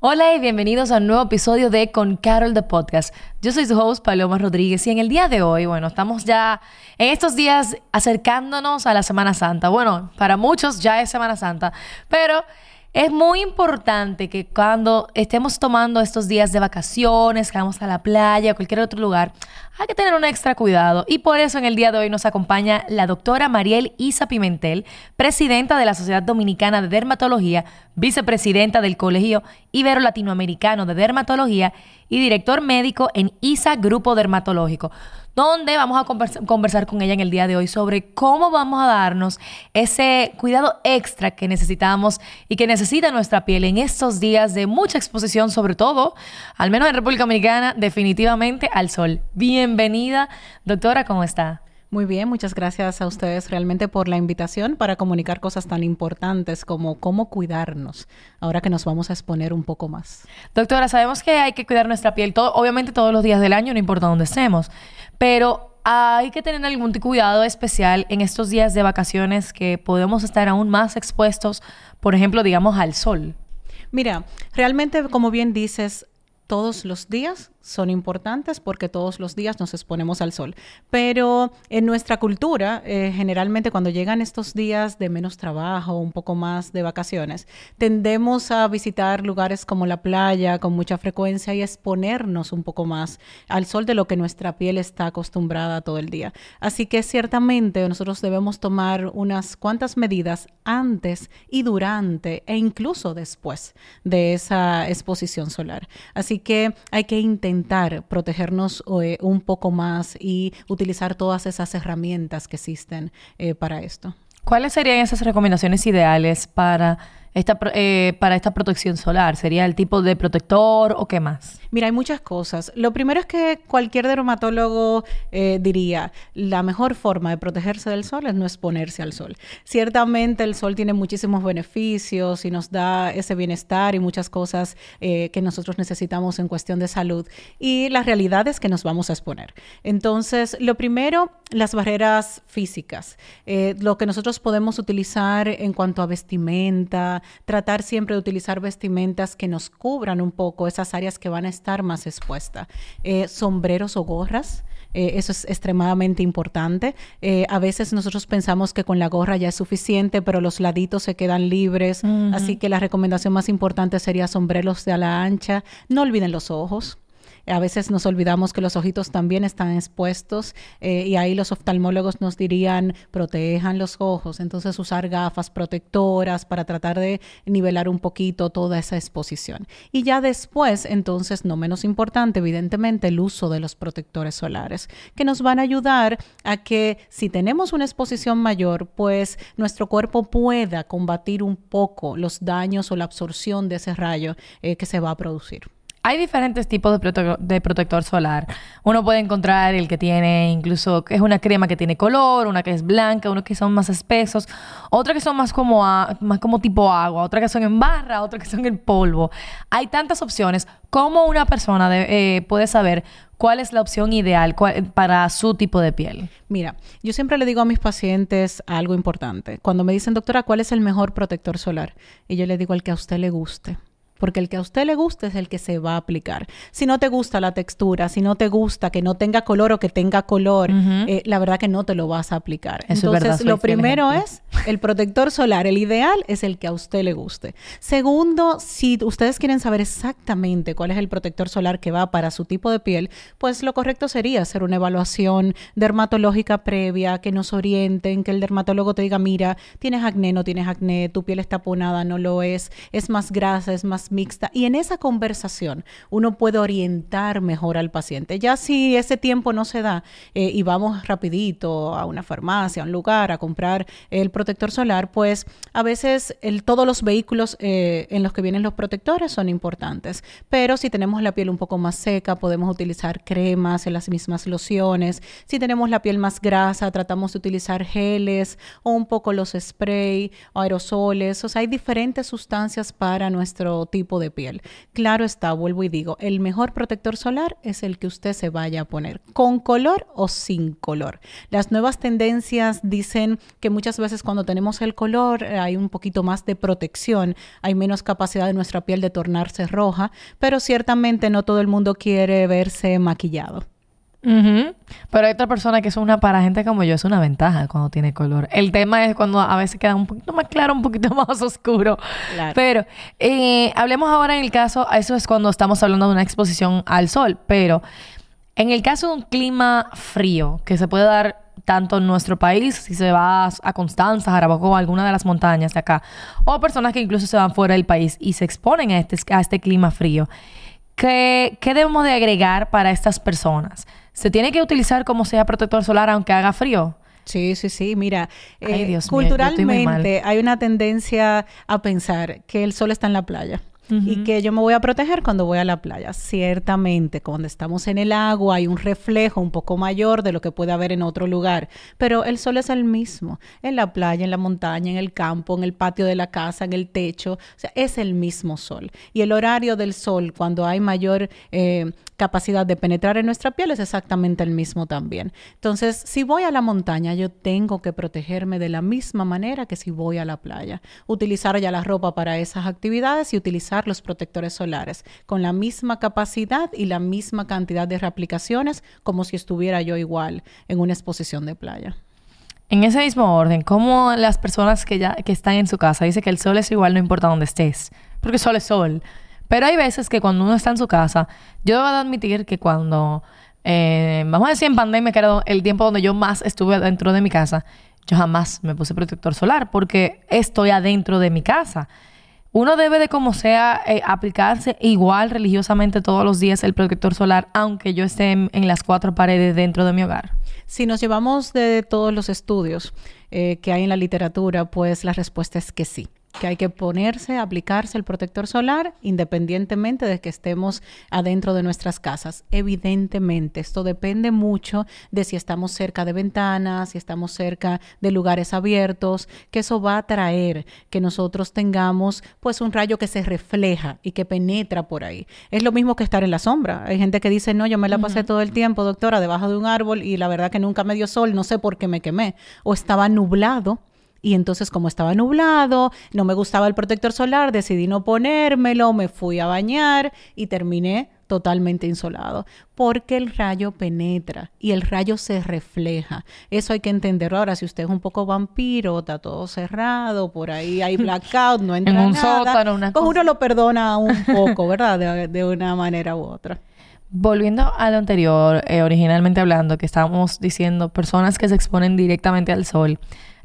Hola y bienvenidos a un nuevo episodio de Con Carol de Podcast. Yo soy su host Paloma Rodríguez y en el día de hoy, bueno, estamos ya en estos días acercándonos a la Semana Santa. Bueno, para muchos ya es Semana Santa, pero es muy importante que cuando estemos tomando estos días de vacaciones, que vamos a la playa o cualquier otro lugar, hay que tener un extra cuidado. Y por eso en el día de hoy nos acompaña la doctora Mariel Isa Pimentel, presidenta de la Sociedad Dominicana de Dermatología, vicepresidenta del Colegio Ibero Latinoamericano de Dermatología y director médico en ISA Grupo Dermatológico donde vamos a conversar, con ella en el día de hoy sobre cómo vamos a darnos ese cuidado extra que necesitamos y que necesita nuestra piel en estos días de mucha exposición, sobre todo, al menos en República Dominicana, definitivamente al sol. Bienvenida, doctora, ¿cómo está? Muy bien, muchas gracias a ustedes realmente por la invitación para comunicar cosas tan importantes como cómo cuidarnos, ahora que nos vamos a exponer un poco más. Doctora, sabemos que hay que cuidar nuestra piel, todo, obviamente todos los días del año, no importa dónde estemos, pero hay que tener algún cuidado especial en estos días de vacaciones que podemos estar aún más expuestos, por ejemplo, digamos, al sol. Mira, realmente, como bien dices, todos los días son importantes porque todos los días nos exponemos al sol. Pero en nuestra cultura, eh, generalmente cuando llegan estos días de menos trabajo, un poco más de vacaciones, tendemos a visitar lugares como la playa con mucha frecuencia y exponernos un poco más al sol de lo que nuestra piel está acostumbrada todo el día. Así que ciertamente nosotros debemos tomar unas cuantas medidas antes y durante e incluso después de esa exposición solar. Así que hay que intentar protegernos eh, un poco más y utilizar todas esas herramientas que existen eh, para esto. ¿Cuáles serían esas recomendaciones ideales para esta, eh, para esta protección solar? ¿Sería el tipo de protector o qué más? Mira, hay muchas cosas. Lo primero es que cualquier dermatólogo eh, diría, la mejor forma de protegerse del sol es no exponerse al sol. Ciertamente el sol tiene muchísimos beneficios y nos da ese bienestar y muchas cosas eh, que nosotros necesitamos en cuestión de salud. Y la realidad es que nos vamos a exponer. Entonces, lo primero, las barreras físicas. lo que nosotros podemos utilizar en cuanto a vestimenta, tratar siempre de utilizar vestimentas que nos cubran un poco esas áreas que van a estar más expuestas. Eh, sombreros o gorras. Eh, eso es extremadamente importante. Eh, a veces nosotros pensamos que con la gorra ya es suficiente, pero los laditos se quedan libres. Así que la recomendación más importante sería sombreros de ala ancha. No olviden los ojos. A veces nos olvidamos que los ojitos también están expuestos eh, y ahí los oftalmólogos nos dirían protejan los ojos, entonces usar gafas protectoras para tratar de nivelar un poquito toda esa exposición. Y ya después, entonces, no menos importante, evidentemente, el uso de los protectores solares, que nos van a ayudar a que si tenemos una exposición mayor, pues nuestro cuerpo pueda combatir un poco los daños o la absorción de ese rayo eh, que se va a producir. Hay diferentes tipos de, protector solar. Uno puede encontrar el que tiene incluso, es una crema que tiene color, una que es blanca, unos que son más espesos, otra que son más como, más como tipo agua, otra que son en barra, otra que son en polvo. Hay tantas opciones. ¿Cómo una persona eh, puede saber cuál es la opción ideal para su tipo de piel? Mira, yo siempre le digo a mis pacientes algo importante. Cuando me dicen, doctora, ¿cuál es el mejor protector solar? Y yo le digo el que a usted le guste porque el que a usted le guste es el que se va a aplicar. Si no te gusta la textura, si no te gusta que no tenga color o que tenga color, eh, la verdad que no te lo vas a aplicar. Entonces, lo primero es el protector solar. El ideal es el que a usted le guste. Segundo, si ustedes quieren saber exactamente cuál es el protector solar que va para su tipo de piel, pues lo correcto sería hacer una evaluación dermatológica previa, que nos orienten, que el dermatólogo te diga, mira, tienes acné, no tienes acné, tu piel está ponada, no lo es, es más grasa, es más mixta y en esa conversación uno puede orientar mejor al paciente. Ya si ese tiempo no se da eh, y vamos rapidito a una farmacia, a un lugar a comprar el protector solar, pues a veces todos los vehículos eh, en los que vienen los protectores son importantes. Pero si tenemos la piel un poco más seca, podemos utilizar cremas en las mismas lociones. Si tenemos la piel más grasa, tratamos de utilizar geles o un poco los spray o aerosoles. O sea, hay diferentes sustancias para nuestro tipo de piel. Claro está, vuelvo y digo, el mejor protector solar es el que usted se vaya a poner, con color o sin color. Las nuevas tendencias dicen que muchas veces cuando tenemos el color eh, hay un poquito más de protección, hay menos capacidad de nuestra piel de tornarse roja, pero ciertamente no todo el mundo quiere verse maquillado. Pero hay otra persona que es una, para gente como yo, es una ventaja cuando tiene color. El tema es cuando a veces queda un poquito más claro, un poquito más oscuro. Pero eh, hablemos ahora en el caso, eso es cuando estamos hablando de una exposición al sol, pero en el caso de un clima frío, que se puede dar tanto en nuestro país, si se va a Constanza, Jarabacoa, alguna de las montañas de acá, o personas que incluso se van fuera del país y se exponen a este, a este clima frío. ¿Qué, ¿Qué debemos de agregar para estas personas? ¿Se tiene que utilizar como sea protector solar aunque haga frío? Sí, sí, sí. Mira, eh, culturalmente hay una tendencia a pensar que el sol está en la playa y que yo me voy a proteger cuando voy a la playa. Ciertamente, cuando estamos en el agua hay un reflejo un poco mayor de lo que puede haber en otro lugar, pero el sol es el mismo, en la playa, en la montaña, en el campo, en el patio de la casa, en el techo, o sea, es el mismo sol. Y el horario del sol, cuando hay mayor eh, capacidad de penetrar en nuestra piel, es exactamente el mismo también. Entonces, si voy a la montaña, yo tengo que protegerme de la misma manera que si voy a la playa. Utilizar ya la ropa para esas actividades y utilizar los protectores solares con la misma capacidad y la misma cantidad de reaplicaciones como si estuviera yo igual en una exposición de playa. En ese mismo orden, ¿cómo las personas que ya que están en su casa dicen que el sol es igual no importa dónde estés? Porque el sol es sol. Pero hay veces que cuando uno está en su casa, yo debo admitir que cuando, eh, vamos a decir en pandemia, que era el tiempo donde yo más estuve dentro de mi casa, yo jamás me puse protector solar porque estoy adentro de mi casa. Uno debe de como sea eh, aplicarse igual religiosamente todos los días el protector solar, aunque yo esté en, las cuatro paredes dentro de mi hogar. Si nos llevamos de todos los estudios eh, que hay en la literatura, pues la respuesta es que sí que hay que ponerse, aplicarse el protector solar independientemente de que estemos adentro de nuestras casas. Evidentemente, esto depende mucho de si estamos cerca de ventanas, si estamos cerca de lugares abiertos, que eso va a traer que nosotros tengamos pues un rayo que se refleja y que penetra por ahí. Es lo mismo que estar en la sombra. Hay gente que dice, no, yo me la pasé todo el tiempo, doctora, debajo de un árbol y la verdad que nunca me dio sol, no sé por qué me quemé. O estaba nublado y entonces como estaba nublado, no me gustaba el protector solar, decidí no ponérmelo, me fui a bañar y terminé totalmente insolado, porque el rayo penetra y el rayo se refleja. Eso hay que entenderlo. Ahora, si usted es un poco vampiro, está todo cerrado, por ahí hay blackout, no entra en un sótano, una pues uno lo perdona un poco, ¿verdad? De, una manera u otra. Volviendo a lo anterior, eh, originalmente hablando, que estábamos diciendo personas que se exponen directamente al sol.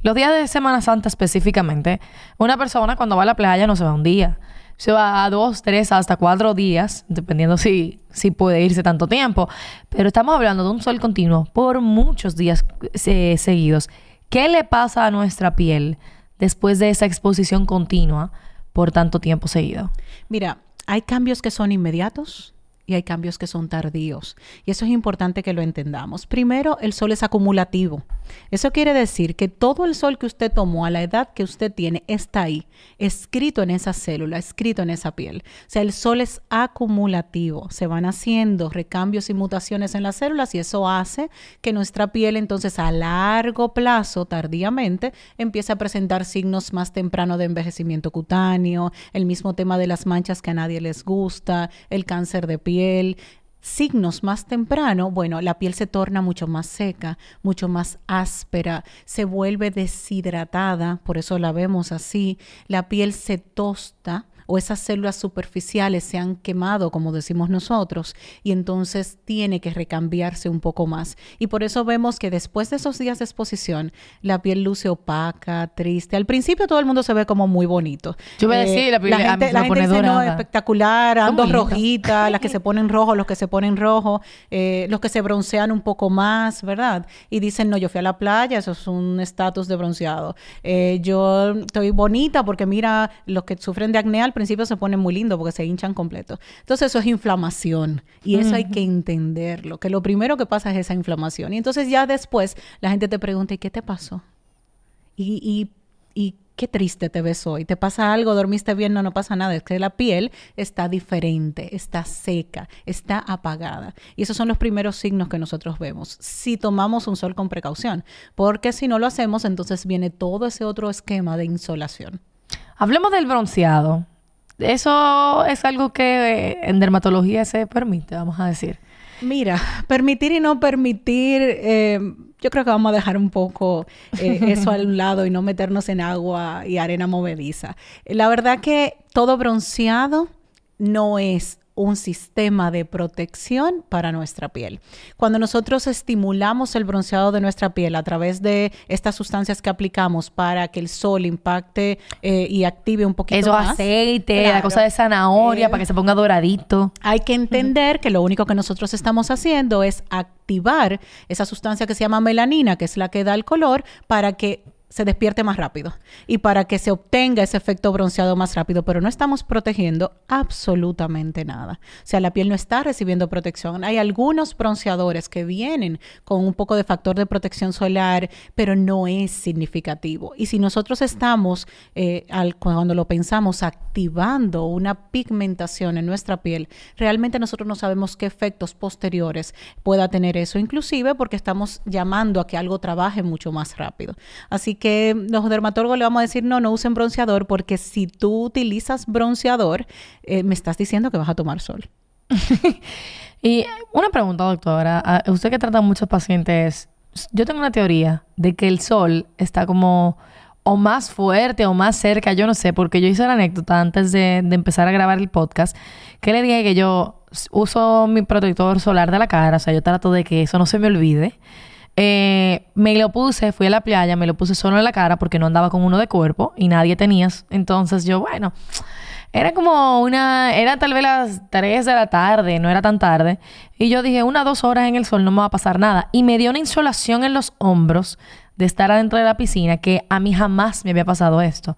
Los días de Semana Santa específicamente, una persona cuando va a la playa no se va un día. Se va a dos, tres, hasta cuatro días, dependiendo si, si puede irse tanto tiempo. Pero estamos hablando de un sol continuo por muchos días eh, seguidos. ¿Qué le pasa a nuestra piel después de esa exposición continua por tanto tiempo seguido? Mira, hay cambios que son inmediatos y hay cambios que son tardíos. Y eso es importante que lo entendamos. Primero, el sol es acumulativo. Eso quiere decir que todo el sol que usted tomó a la edad que usted tiene está ahí, escrito en esa célula, escrito en esa piel. O sea, el sol es acumulativo. Se van haciendo recambios y mutaciones en las células y eso hace que nuestra piel entonces a largo plazo, tardíamente, empiece a presentar signos más temprano de envejecimiento cutáneo, el mismo tema de las manchas que a nadie les gusta, el cáncer de piel signos más temprano, bueno, la piel se torna mucho más seca, mucho más áspera, se vuelve deshidratada, por eso la vemos así, la piel se tosta, o esas células superficiales se han quemado, como decimos nosotros, y entonces tiene que recambiarse un poco más. Y por eso vemos que después de esos días de exposición, la piel luce opaca, triste. Al principio todo el mundo se ve como muy bonito. Yo voy a decir, la piel la gente, la gente dice, no, espectacular, ando linda. rojita, las que se ponen rojo, los que se ponen rojo, eh, los que se broncean un poco más, ¿verdad? Y dicen, no, yo fui a la playa, eso es un estatus de bronceado. Eh, yo estoy bonita porque mira, los que sufren de acné al principio se ponen muy lindos porque se hinchan completo. Entonces eso es inflamación y eso hay que entenderlo, que lo primero que pasa es esa inflamación. Y entonces ya después la gente te pregunta, ¿y qué te pasó? Y, y, y qué triste te ves hoy. ¿Te pasa algo? ¿Dormiste bien? No, no pasa nada. Es que la piel está diferente, está seca, está apagada. Y esos son los primeros signos que nosotros vemos. Si tomamos un sol con precaución, porque si no lo hacemos, entonces viene todo ese otro esquema de insolación. Hablemos del bronceado. Eso es algo que eh, en dermatología se permite, vamos a decir. Mira, permitir y no permitir, eh, yo creo que vamos a dejar un poco eh, eso al lado y no meternos en agua y arena movediza. La verdad que todo bronceado no es un sistema de protección para nuestra piel. Cuando nosotros estimulamos el bronceado de nuestra piel a través de estas sustancias que aplicamos para que el sol impacte eh, y active un poquito Eso más. aceite, la Claro. cosa de zanahoria Eh, para que se ponga doradito. Hay que entender que lo único que nosotros estamos haciendo es activar esa sustancia que se llama melanina, que es la que da el color, para que se despierte más rápido y para que se obtenga ese efecto bronceado más rápido, pero no estamos protegiendo absolutamente nada. O sea, la piel no está recibiendo protección. Hay algunos bronceadores que vienen con un poco de factor de protección solar, pero no es significativo. Y si nosotros estamos, eh, al- cuando lo pensamos, activando una pigmentación en nuestra piel, realmente nosotros no sabemos qué efectos posteriores pueda tener eso, inclusive porque estamos llamando a que algo trabaje mucho más rápido. Así que los dermatólogos le vamos a decir, no, no usen bronceador, porque si tú utilizas bronceador, eh, me estás diciendo que vas a tomar sol. Y una pregunta, doctora. A usted que trata a muchos pacientes, yo tengo una teoría de que el sol está como o más fuerte o más cerca, yo no sé, porque yo hice la anécdota antes de, de empezar a grabar el podcast, que le dije que yo uso mi protector solar de la cara, o sea, yo trato de que eso no se me olvide. Eh, me lo puse, fui a la playa, me lo puse solo en la cara porque no andaba con uno de cuerpo y nadie tenía. Entonces yo, bueno, era como una, era tal vez las 3 de la tarde, no era tan tarde. Y yo dije, una dos horas en el sol no me va a pasar nada. Y me dio una insolación en los hombros de estar adentro de la piscina que a mí jamás me había pasado esto.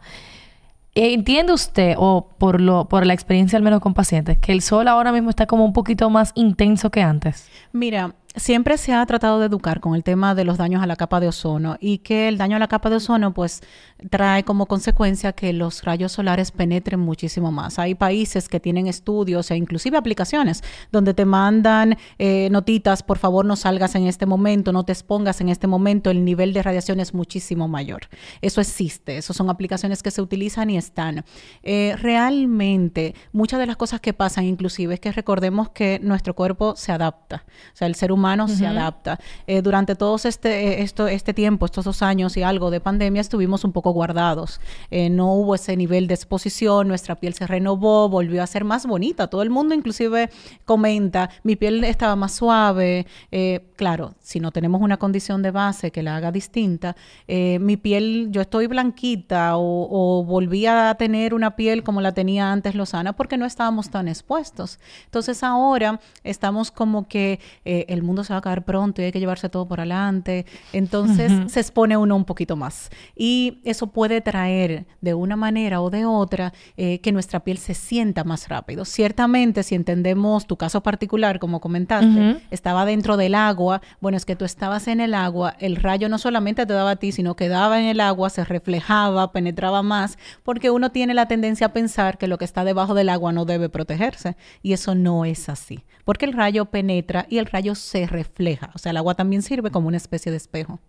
¿Entiende usted, o por, lo, por la experiencia al menos con pacientes, que el sol ahora mismo está como un poquito más intenso que antes? Mira, siempre se ha tratado de educar con el tema de los daños a la capa de ozono y que el daño a la capa de ozono pues trae como consecuencia que los rayos solares penetren muchísimo más. Hay países que tienen estudios e inclusive aplicaciones donde te mandan eh, notitas, por favor no salgas en este momento, no te expongas en este momento, el nivel de radiación es muchísimo mayor. Eso existe, eso son aplicaciones que se utilizan y están. Eh, realmente, muchas de las cosas que pasan inclusive es que recordemos que nuestro cuerpo se adapta, o sea, el ser humano se adapta. Eh, durante todo este, eh, esto, este tiempo, estos dos años y algo de pandemia, estuvimos un poco guardados. Eh, no hubo ese nivel de exposición, nuestra piel se renovó, volvió a ser más bonita. Todo el mundo inclusive comenta, mi piel estaba más suave. Eh, claro, si no tenemos una condición de base que la haga distinta, eh, mi piel, yo estoy blanquita o, o volví a tener una piel como la tenía antes Lozana porque no estábamos tan expuestos. Entonces ahora estamos como que eh, el mundo se va a acabar pronto y hay que llevarse todo por adelante. Entonces se expone uno un poquito más. Y eso puede traer de una manera o de otra eh, que nuestra piel se sienta más rápido. Ciertamente, si entendemos tu caso particular, como comentaste, Ujú. estaba dentro del agua, bueno, es que tú estabas en el agua, el rayo no solamente te daba a ti, sino que daba en el agua, se reflejaba, penetraba más, porque uno tiene la tendencia a pensar que lo que está debajo del agua no debe protegerse, y eso no es así, porque el rayo penetra y el rayo se refleja, o sea, el agua también sirve como una especie de espejo.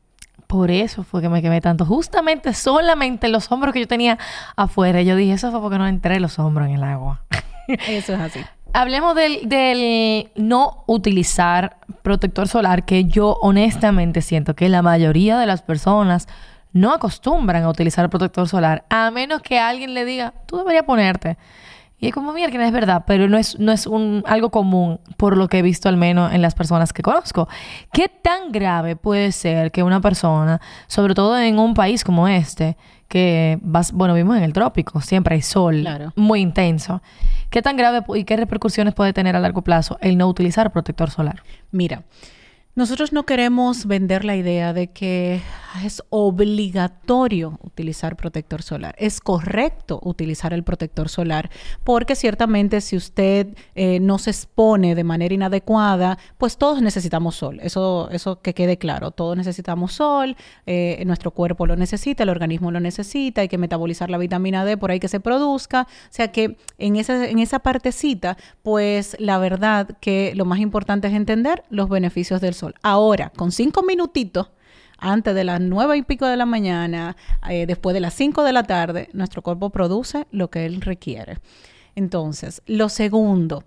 Por eso fue que me quemé tanto. Justamente, solamente los hombros que yo tenía afuera. Yo dije, eso fue porque no entré los hombros en el agua. Eso es así. Hablemos del, del no utilizar protector solar, que yo honestamente siento que la mayoría de las personas no acostumbran a utilizar protector solar, a menos que alguien le diga, tú deberías ponerte. Y es como, mira, que no es verdad, pero no es, no es un, algo común por lo que he visto al menos en las personas que conozco. ¿Qué tan grave puede ser que una persona, sobre todo en un país como este, que vas, bueno, vivimos en el trópico, siempre hay sol muy intenso. ¿Qué tan grave y qué repercusiones puede tener a largo plazo el no utilizar protector solar? Mira, nosotros no queremos vender la idea de que es obligatorio utilizar protector solar. Es correcto utilizar el protector solar porque ciertamente si usted eh, no se expone de manera inadecuada, pues todos necesitamos sol. Eso, eso que quede claro. Todos necesitamos sol, eh, nuestro cuerpo lo necesita, el organismo lo necesita, hay que metabolizar la vitamina D por ahí que se produzca. O sea que en esa, en esa partecita, pues la verdad que lo más importante es entender los beneficios del sol. Ahora, con cinco minutitos, antes de las nueve y pico de la mañana, eh, después de las cinco de la tarde, nuestro cuerpo produce lo que él requiere. Entonces, lo segundo,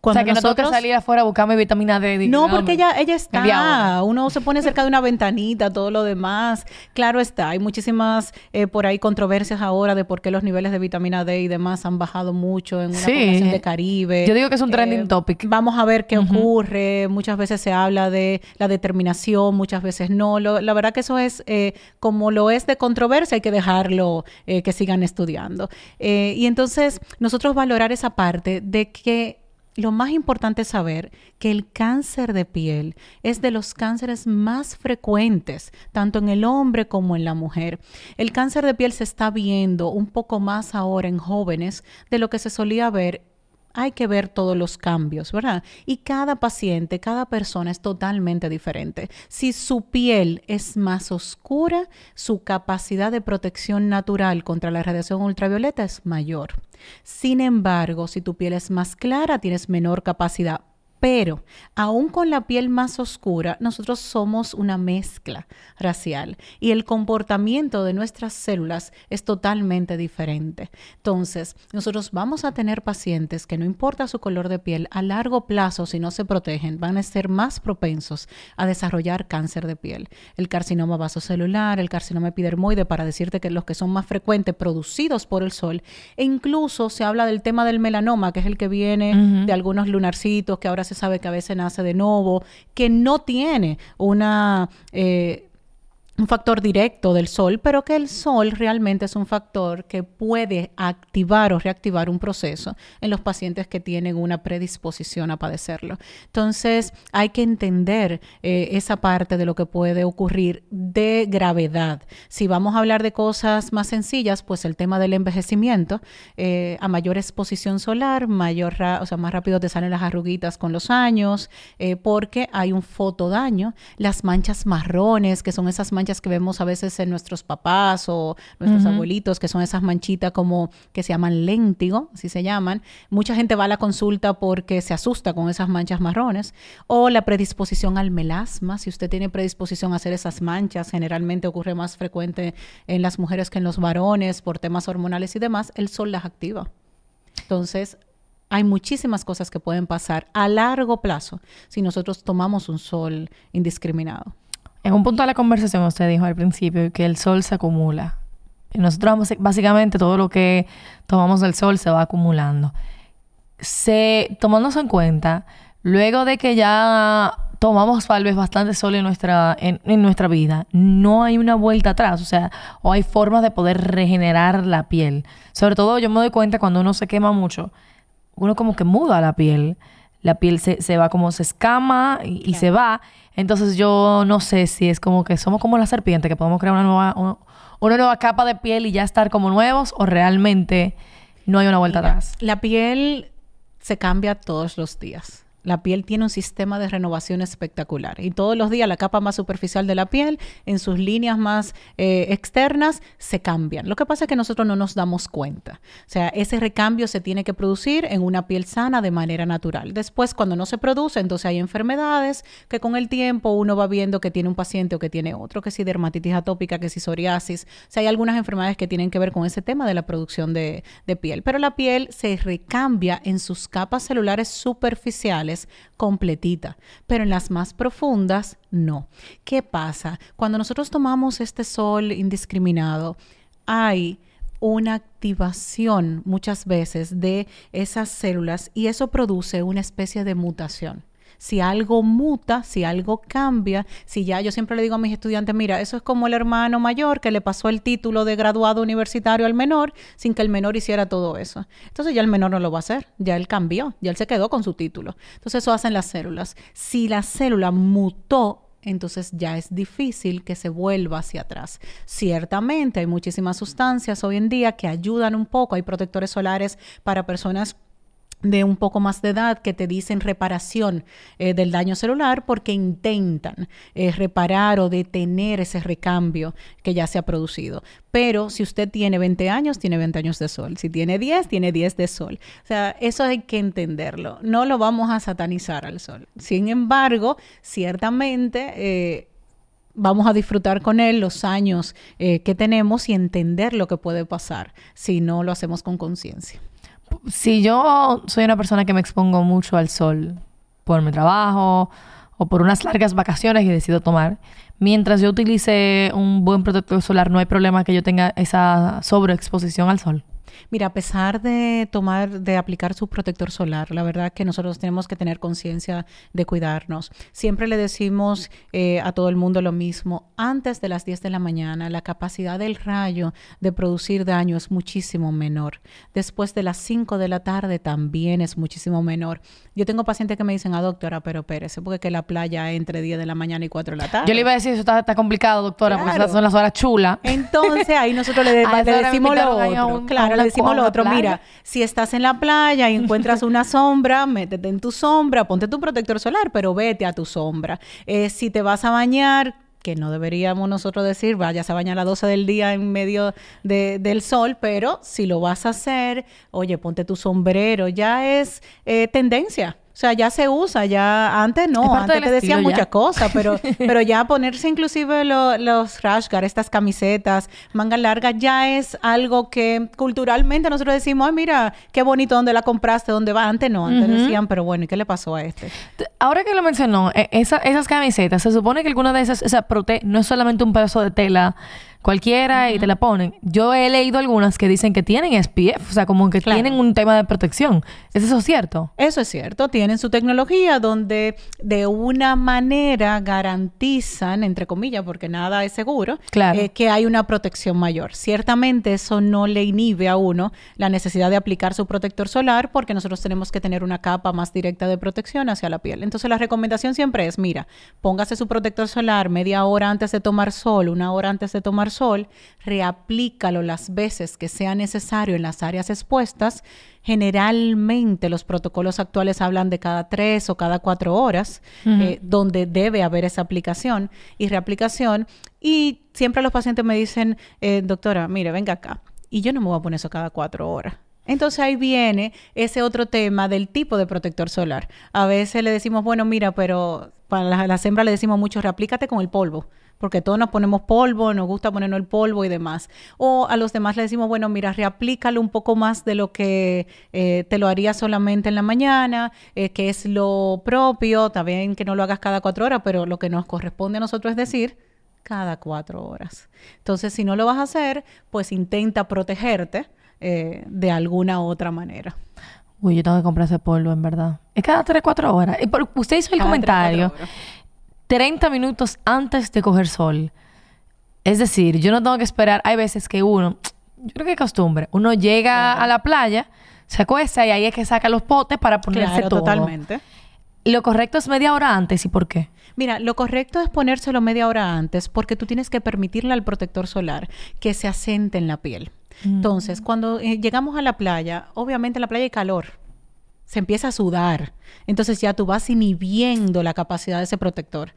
cuando o sea, que nosotros... no salir afuera a buscarme vitamina D. no, porque ella, ella está. Uno se pone cerca de una ventanita, todo lo demás. Claro está. Hay muchísimas eh, por ahí controversias ahora de por qué los niveles de vitamina D y demás han bajado mucho en una población de Caribe. Yo digo que es un trending eh, topic. Vamos a ver qué ocurre. Muchas veces se habla de la determinación, muchas veces no. la verdad que eso es, eh, como lo es de controversia, hay que dejarlo que sigan estudiando. y entonces, nosotros valorar esa parte de que lo más importante es saber que el cáncer de piel es de los cánceres más frecuentes, tanto en el hombre como en la mujer. El cáncer de piel se está viendo un poco más ahora en jóvenes de lo que se solía ver hay que ver todos los cambios, ¿verdad? Y cada paciente, cada persona es totalmente diferente. Si su piel es más oscura, su capacidad de protección natural contra la radiación ultravioleta es mayor. Sin embargo, si tu piel es más clara, tienes menor capacidad pero aún con la piel más oscura, nosotros somos una mezcla racial y el comportamiento de nuestras células es totalmente diferente. Entonces, nosotros vamos a tener pacientes que no importa su color de piel, a largo plazo, si no se protegen, van a ser más propensos a desarrollar cáncer de piel. El carcinoma vasocelular, el carcinoma epidermoide, para decirte que los que son más frecuentes producidos por el sol, e incluso se habla del tema del melanoma, que es el que viene de algunos lunarcitos que ahora se sabe que a veces nace de nuevo, que no tiene una... Eh, un factor directo del sol, pero que el sol realmente es un factor que puede activar o reactivar un proceso en los pacientes que tienen una predisposición a padecerlo. Entonces, hay que entender eh, esa parte de lo que puede ocurrir de gravedad. Si vamos a hablar de cosas más sencillas, pues el tema del envejecimiento, eh, a mayor exposición solar, mayor, o sea, más rápido te salen las arruguitas con los años, eh, porque hay un fotodaño, las manchas marrones, que son esas manchas que vemos a veces en nuestros papás o nuestros abuelitos, que son esas manchitas como que se llaman léntigo, así se llaman. Mucha gente va a la consulta porque se asusta con esas manchas marrones. O la predisposición al melasma, si usted tiene predisposición a hacer esas manchas, generalmente ocurre más frecuente en las mujeres que en los varones por temas hormonales y demás, el sol las activa. Entonces, hay muchísimas cosas que pueden pasar a largo plazo si nosotros tomamos un sol indiscriminado. En un punto de la conversación usted dijo al principio que el sol se acumula. Y nosotros básicamente todo lo que tomamos del sol se va acumulando. Se, tomándose en cuenta, luego de que ya tomamos tal vez bastante sol en nuestra, en, en, nuestra vida, no hay una vuelta atrás, o sea, o hay formas de poder regenerar la piel. Sobre todo yo me doy cuenta cuando uno se quema mucho, uno como que muda la piel la piel se, se va como se escama y, se va. Entonces yo no sé si es como que somos como la serpiente, que podemos crear una nueva, una, nueva capa de piel y ya estar como nuevos, o realmente no hay una vuelta atrás. La piel se cambia todos los días. La piel tiene un sistema de renovación espectacular y todos los días la capa más superficial de la piel, en sus líneas más eh, externas, se cambian. Lo que pasa es que nosotros no nos damos cuenta. O sea, ese recambio se tiene que producir en una piel sana de manera natural. Después, cuando no se produce, entonces hay enfermedades que con el tiempo uno va viendo que tiene un paciente o que tiene otro, que si dermatitis atópica, que si psoriasis. O sea, hay algunas enfermedades que tienen que ver con ese tema de la producción de, de piel. Pero la piel se recambia en sus capas celulares superficiales completita, pero en las más profundas no. ¿Qué pasa? Cuando nosotros tomamos este sol indiscriminado, hay una activación muchas veces de esas células y eso produce una especie de mutación si algo muta, si algo cambia, si ya yo siempre le digo a mis estudiantes, mira, eso es como el hermano mayor que le pasó el título de graduado universitario al menor sin que el menor hiciera todo eso. Entonces ya el menor no lo va a hacer, ya él cambió, ya él se quedó con su título. Entonces eso hacen las células. Si la célula mutó entonces ya es difícil que se vuelva hacia atrás. Ciertamente hay muchísimas sustancias hoy en día que ayudan un poco, hay protectores solares para personas de un poco más de edad que te dicen reparación eh, del daño celular porque intentan eh, reparar o detener ese recambio que ya se ha producido. Pero si usted tiene 20 años, tiene 20 años de sol. Si tiene 10, tiene 10 de sol. O sea, eso hay que entenderlo. No lo vamos a satanizar al sol. Sin embargo, ciertamente... Eh, vamos a disfrutar con él los años que tenemos y entender lo que puede pasar si no lo hacemos con conciencia si yo soy una persona que me expongo mucho al sol por mi trabajo o por unas largas vacaciones que decido tomar, mientras yo utilice un buen protector solar, no hay problema que yo tenga esa sobreexposición al sol. Mira, a pesar de tomar, de aplicar su protector solar, la verdad que nosotros tenemos que tener conciencia de cuidarnos. Siempre le decimos eh, a todo el mundo lo mismo. Antes de las 10 de la mañana, la capacidad del rayo de producir daño es muchísimo menor. Después de las 5 de la tarde también es muchísimo menor. Yo tengo pacientes que me dicen, ah, doctora, pero espérese, porque que la playa entre 10 de la mañana y 4 de la tarde. Yo le iba a decir, eso está, complicado, doctora, porque esas son las horas chulas. Entonces, ahí nosotros le, decimos lo otro. claro, le decimos lo otro. Mira, si estás en la playa y encuentras una sombra, métete en tu sombra, ponte tu protector solar, pero vete a tu sombra. Eh, si te vas a bañar, que no deberíamos nosotros decir, vayas a bañar a las 12 del día en medio del sol, pero si lo vas a hacer, oye, ponte tu sombrero, ya es eh, tendencia. O sea, ya se usa, ya antes no, antes te decían muchas cosas, pero, pero ya ponerse inclusive los rash estas camisetas, manga larga, ya es algo que culturalmente nosotros decimos, ay, mira, qué bonito, ¿dónde la compraste? ¿Dónde va? Antes no, antes decían, pero bueno, ¿y qué le pasó a este? Ahora que lo mencionó, e, esas camisetas, se supone que alguna de esas, esa prote no es solamente un pedazo de tela, cualquiera y te la ponen. Yo he leído algunas que dicen que tienen SPF, o sea, como que tienen un tema de protección. ¿Es eso cierto? Eso es cierto. Tienen su tecnología donde de una manera garantizan, entre comillas, porque nada es seguro, eh, que hay una protección mayor. Ciertamente eso no le inhibe a uno la necesidad de aplicar su protector solar porque nosotros tenemos que tener una capa más directa de protección hacia la piel. Entonces la recomendación siempre es, mira, póngase su protector solar media hora antes de tomar sol, una hora antes de tomar sol, reaplícalo las veces que sea necesario en las áreas expuestas. Generalmente los protocolos actuales hablan de cada tres o cada cuatro horas, eh, donde debe haber esa aplicación y reaplicación. Y siempre los pacientes me dicen, eh, doctora, mire, venga acá. Y yo no me voy a poner eso cada cuatro horas. Entonces ahí viene ese otro tema del tipo de protector solar. A veces le decimos, bueno, mira, pero para la, la hembras le decimos mucho, reaplícate con el polvo porque todos nos ponemos polvo, nos gusta ponernos el polvo y demás. O a los demás le decimos, bueno, mira, reaplícalo un poco más de lo que eh, te lo haría solamente en la mañana, eh, que es lo propio, también que no lo hagas cada cuatro horas, pero lo que nos corresponde a nosotros es decir, cada cuatro horas. Entonces, si no lo vas a hacer, pues intenta protegerte eh, de alguna otra manera. Uy, yo tengo que comprar ese polvo, en verdad. Es cada tres, cuatro horas. Usted hizo el comentario. 30 minutos antes de coger sol. Es decir, yo no tengo que esperar. Hay veces que uno, yo creo que es costumbre, uno llega a la playa, se acuesta y ahí es que saca los potes para ponerse claro, todo. totalmente. Lo correcto es media hora antes. ¿Y por qué? Mira, lo correcto es ponérselo media hora antes porque tú tienes que permitirle al protector solar que se asente en la piel. Mm. Entonces, cuando eh, llegamos a la playa, obviamente en la playa hay calor se empieza a sudar. Entonces ya tú vas inhibiendo la capacidad de ese protector.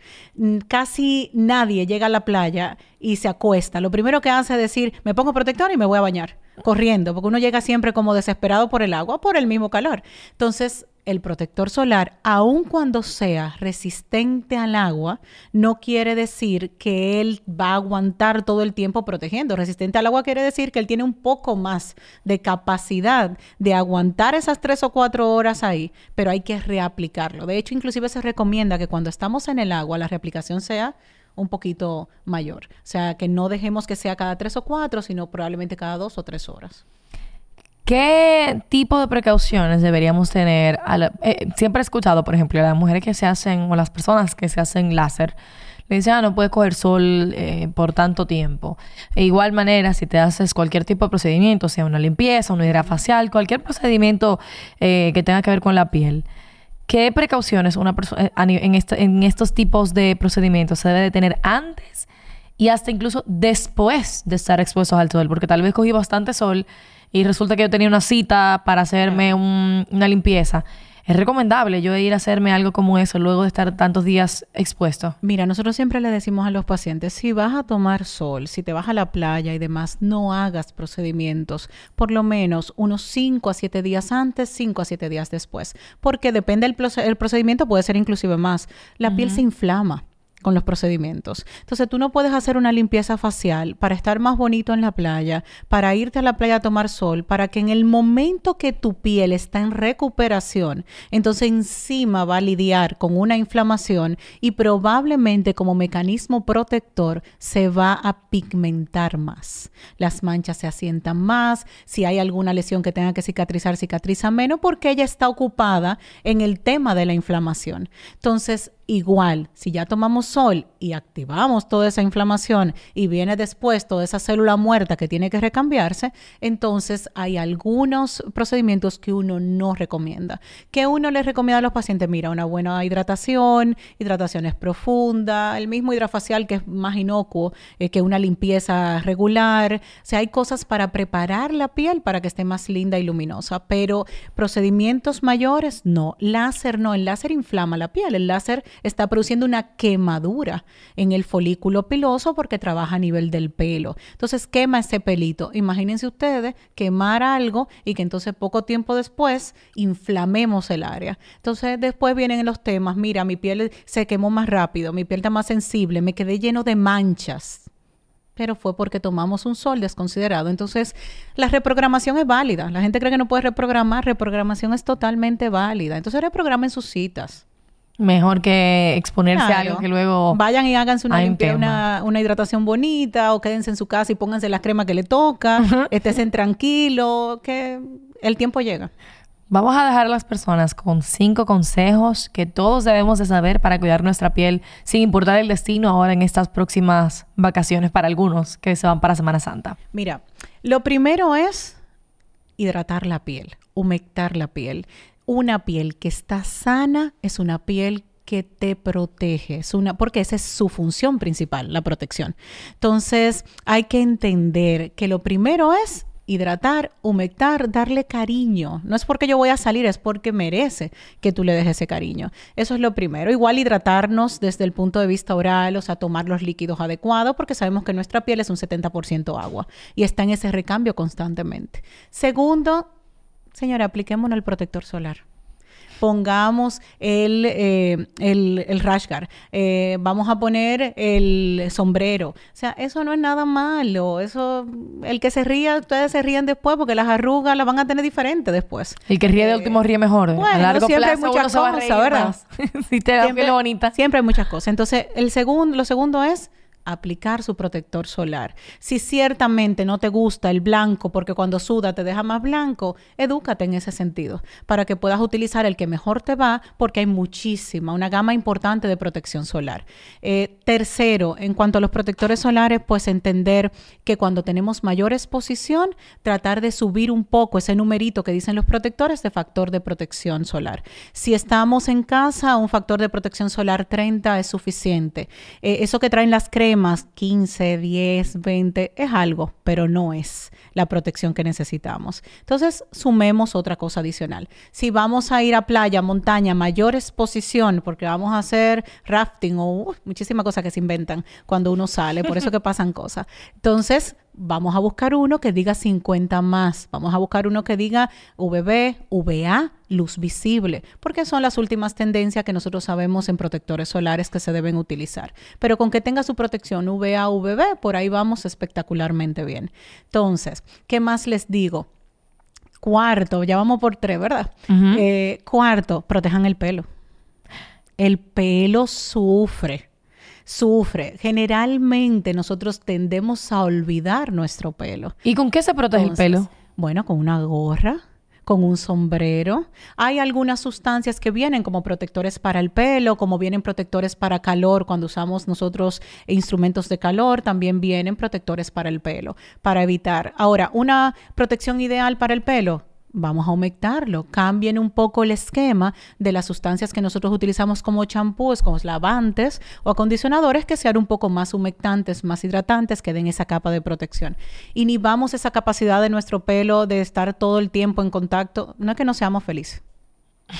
Casi nadie llega a la playa y se acuesta. Lo primero que hace es decir, me pongo protector y me voy a bañar, corriendo, porque uno llega siempre como desesperado por el agua, por el mismo calor. Entonces, el protector solar, aun cuando sea resistente al agua, no quiere decir que él va a aguantar todo el tiempo protegiendo. Resistente al agua quiere decir que él tiene un poco más de capacidad de aguantar esas tres o cuatro horas ahí, pero hay que reaplicarlo. De hecho, inclusive se recomienda que cuando estamos en el agua, la reaplicación sea un poquito mayor. O sea, que no dejemos que sea cada tres o cuatro, sino probablemente cada dos o tres horas. ¿Qué tipo de precauciones deberíamos tener? Eh, siempre he escuchado, por ejemplo, a las mujeres que se hacen, o las personas que se hacen láser, le dicen, ah, no puedes coger sol eh, por tanto tiempo. De igual manera, si te haces cualquier tipo de procedimiento, sea una limpieza, una hidrafacial, cualquier procedimiento eh, que tenga que ver con la piel, ¿qué precauciones una persona en, en estos tipos de procedimientos se debe de tener antes y hasta incluso después de estar expuestos al sol? Porque tal vez cogí bastante sol y resulta que yo tenía una cita para hacerme una limpieza. Es recomendable yo ir a hacerme algo como eso luego de estar tantos días expuesto. Mira, nosotros siempre le decimos a los pacientes, si vas a tomar sol, si te vas a la playa y demás, no hagas procedimientos por lo menos unos 5 a 7 días antes, 5 a 7 días después, porque depende del el procedimiento, puede ser inclusive más. La piel se inflama con los procedimientos. Entonces tú no puedes hacer una limpieza facial para estar más bonito en la playa, para irte a la playa a tomar sol, para que en el momento que tu piel está en recuperación, entonces encima va a lidiar con una inflamación y probablemente como mecanismo protector se va a pigmentar más. Las manchas se asientan más, si hay alguna lesión que tenga que cicatrizar, cicatriza menos porque ella está ocupada en el tema de la inflamación. Entonces, Igual, si ya tomamos sol y activamos toda esa inflamación y viene después toda esa célula muerta que tiene que recambiarse, entonces hay algunos procedimientos que uno no recomienda. Que uno le recomienda a los pacientes, mira, una buena hidratación, hidratación es profunda, el mismo hidrafacial que es más inocuo eh, que una limpieza regular. O sea, hay cosas para preparar la piel para que esté más linda y luminosa, pero procedimientos mayores no. Láser no, el láser inflama la piel, el láser está produciendo una quemadura en el folículo piloso porque trabaja a nivel del pelo. Entonces quema ese pelito. Imagínense ustedes quemar algo y que entonces poco tiempo después inflamemos el área. Entonces después vienen los temas, mira, mi piel se quemó más rápido, mi piel está más sensible, me quedé lleno de manchas pero fue porque tomamos un sol desconsiderado. Entonces, la reprogramación es válida. La gente cree que no puede reprogramar, reprogramación es totalmente válida. Entonces, reprogramen sus citas. Mejor que exponerse a algo que luego... Vayan y háganse una, una, hidratación bonita o quédense en su casa y pónganse la crema que le toca, estén tranquilos, que el tiempo llega. Vamos a dejar a las personas con cinco consejos que todos debemos de saber para cuidar nuestra piel sin importar el destino ahora en estas próximas vacaciones para algunos que se van para Semana Santa. Mira, lo primero es hidratar la piel, humectar la piel una piel que está sana es una piel que te protege, es una, porque esa es su función principal, la protección. Entonces, hay que entender que lo primero es hidratar, humectar, darle cariño. No es porque yo voy a salir, es porque merece que tú le dejes ese cariño. Eso es lo primero. Igual hidratarnos desde el punto de vista oral, o sea, tomar los líquidos adecuados, porque sabemos que nuestra piel es un 70% agua y está en ese recambio constantemente. Segundo, señora, apliquémonos el protector solar pongamos el, eh, el, el rash guard, eh, vamos a poner el sombrero. O sea, eso no es nada malo. Eso, el que se ría, ustedes se ríen después porque las arrugas las van a tener diferentes después. El que ríe de último ríe mejor. Bueno, a largo siempre hay muchas cosas, ¿verdad? si te da siempre, bonita. Siempre hay muchas cosas. Entonces, el segundo, lo segundo es aplicar su protector solar. Si ciertamente no te gusta el blanco porque cuando suda te deja más blanco, edúcate en ese sentido para que puedas utilizar el que mejor te va porque hay muchísima, una gama importante de protección solar. Eh, tercero, en cuanto a los protectores solares, pues entender que cuando tenemos mayor exposición, tratar de subir un poco ese numerito que dicen los protectores de factor de protección solar. Si estamos en casa, un factor de protección solar 30 es suficiente. Eh, eso que traen las cremas, más 15, 10, 20, es algo, pero no es la protección que necesitamos. Entonces, sumemos otra cosa adicional. Si vamos a ir a playa, montaña, mayor exposición, porque vamos a hacer rafting o uh, muchísimas cosas que se inventan cuando uno sale, por eso que pasan cosas. Entonces, vamos a buscar uno que diga 50 más, vamos a buscar uno que diga VB, VA, luz visible, porque son las últimas tendencias que nosotros sabemos en protectores solares que se deben utilizar. Pero con que tenga su protección VA, VB, por ahí vamos espectacularmente bien. Entonces, ¿qué más les digo? Cuarto, ya vamos por tres, ¿verdad? Eh, cuarto, protejan el pelo. El pelo sufre sufre. Generalmente nosotros tendemos a olvidar nuestro pelo. ¿Y con qué se protege el pelo? Bueno, con una gorra, con un sombrero. Hay algunas sustancias que vienen como protectores para el pelo, como vienen protectores para calor cuando usamos nosotros instrumentos de calor, también vienen protectores para el pelo, para evitar. Ahora, una protección ideal para el pelo, vamos a aumentarlo. Cambien un poco el esquema de las sustancias que nosotros utilizamos como champús, como lavantes o acondicionadores que sean un poco más humectantes, más hidratantes, que den esa capa de protección. Inhibamos esa capacidad de nuestro pelo de estar todo el tiempo en contacto. No es que no seamos felices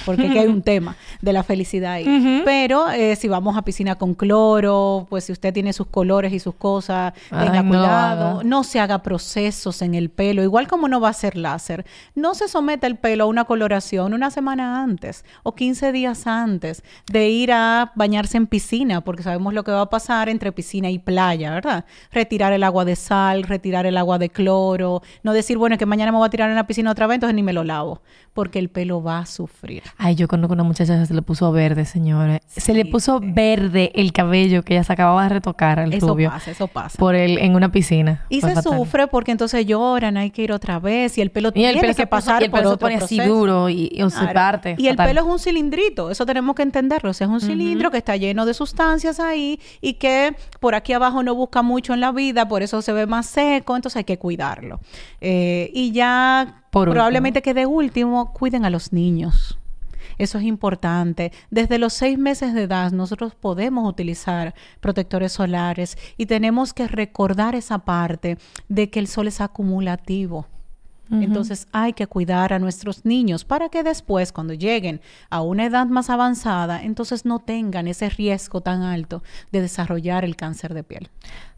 porque aquí hay un tema de la felicidad ahí. Pero eh, si vamos a piscina con cloro, pues si usted tiene sus colores y sus cosas, tenga cuidado. No, se haga procesos en el pelo. Igual como no va a ser láser, no se someta el pelo a una coloración una semana antes o 15 días antes de ir a bañarse en piscina, porque sabemos lo que va a pasar entre piscina y playa, ¿verdad? Retirar el agua de sal, retirar el agua de cloro, no decir, bueno, que mañana me voy a tirar en la piscina otra vez, entonces ni me lo lavo, porque el pelo va a sufrir. Ay, yo conozco una muchacha que se le puso verde, señores. se le puso verde el cabello que ella se acababa de retocar eso rubio. Eso pasa, eso pasa. Por el, en una piscina. Y se sufre porque entonces lloran, hay que ir otra vez y el pelo tiene que pasar y el pelo se pone así duro y, y se parte. Y el pelo es un cilindrito, eso tenemos que entenderlo. O sea, es un cilindro que está lleno de sustancias ahí y que por aquí abajo no busca mucho en la vida, por eso se ve más seco, entonces hay que cuidarlo. Eh, y ya probablemente que de último, cuiden a los niños. Eso es importante. Desde los seis meses de edad nosotros podemos utilizar protectores solares y tenemos que recordar esa parte de que el sol es acumulativo. Entonces hay que cuidar a nuestros niños para que después, cuando lleguen a una edad más avanzada, entonces no tengan ese riesgo tan alto de desarrollar el cáncer de piel.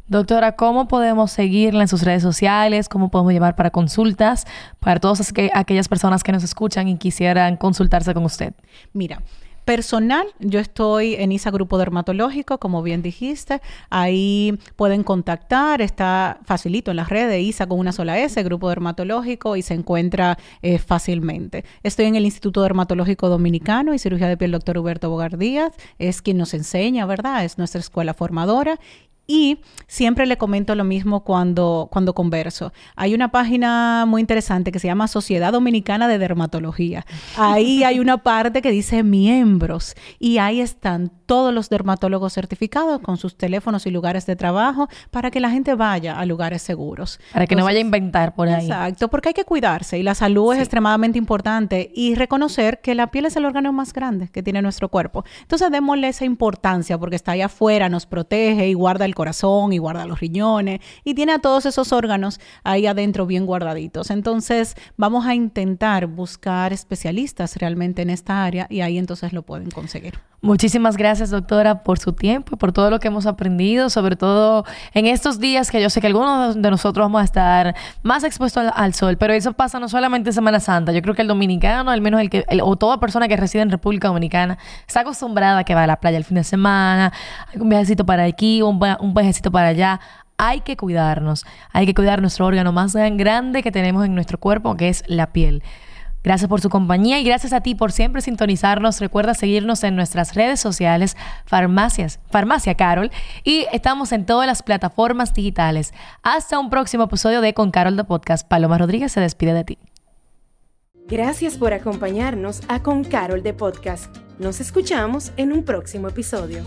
Doctora, ¿cómo podemos seguirla en sus redes sociales? ¿Cómo podemos llevar para consultas para todas aquellas personas que nos escuchan y quisieran consultarse con usted? Mira, personal, yo estoy en ISA Grupo Dermatológico, como bien dijiste. Ahí pueden contactar, está facilito en las redes, ISA con una sola S, Grupo Dermatológico, y se encuentra eh, fácilmente. Estoy en el Instituto Dermatológico Dominicano y Cirugía de Piel, doctor Huberto Bogar Díaz, es quien nos enseña, ¿verdad? Es nuestra escuela formadora. Y siempre le comento lo mismo cuando, cuando converso. Hay una página muy interesante que se llama Sociedad Dominicana de Dermatología. Ahí hay una parte que dice miembros y ahí están todos los dermatólogos certificados con sus teléfonos y lugares de trabajo para que la gente vaya a lugares seguros. Para que no vaya a inventar por ahí. Exacto, porque hay que cuidarse y la salud es extremadamente importante y reconocer que la piel es el órgano más grande que tiene nuestro cuerpo. Entonces démosle esa importancia porque está ahí afuera, nos protege y guarda el corazón y guarda los riñones y tiene a todos esos órganos ahí adentro bien guardaditos. Entonces, vamos a intentar buscar especialistas realmente en esta área y ahí entonces lo pueden conseguir. Muchísimas gracias, doctora, por su tiempo y por todo lo que hemos aprendido, sobre todo en estos días que yo sé que algunos de nosotros vamos a estar más expuestos al, sol, pero eso pasa no solamente en Semana Santa. Yo creo que el dominicano, al menos el que, o toda persona que reside en República Dominicana, está acostumbrada a que va a la playa el fin de semana, hay un viajecito para aquí, un, un viajecito para allá hay que cuidarnos, hay que cuidar nuestro órgano más grande que tenemos en nuestro cuerpo, que es la piel. Gracias por su compañía y gracias a ti por siempre sintonizarnos. Recuerda seguirnos en nuestras redes sociales, Farmacias, Farmacia Carol, y estamos en todas las plataformas digitales. Hasta un próximo episodio de Con Carol de Podcast. Paloma Rodríguez se despide de ti. Gracias por acompañarnos a Con Carol de Podcast. Nos escuchamos en un próximo episodio.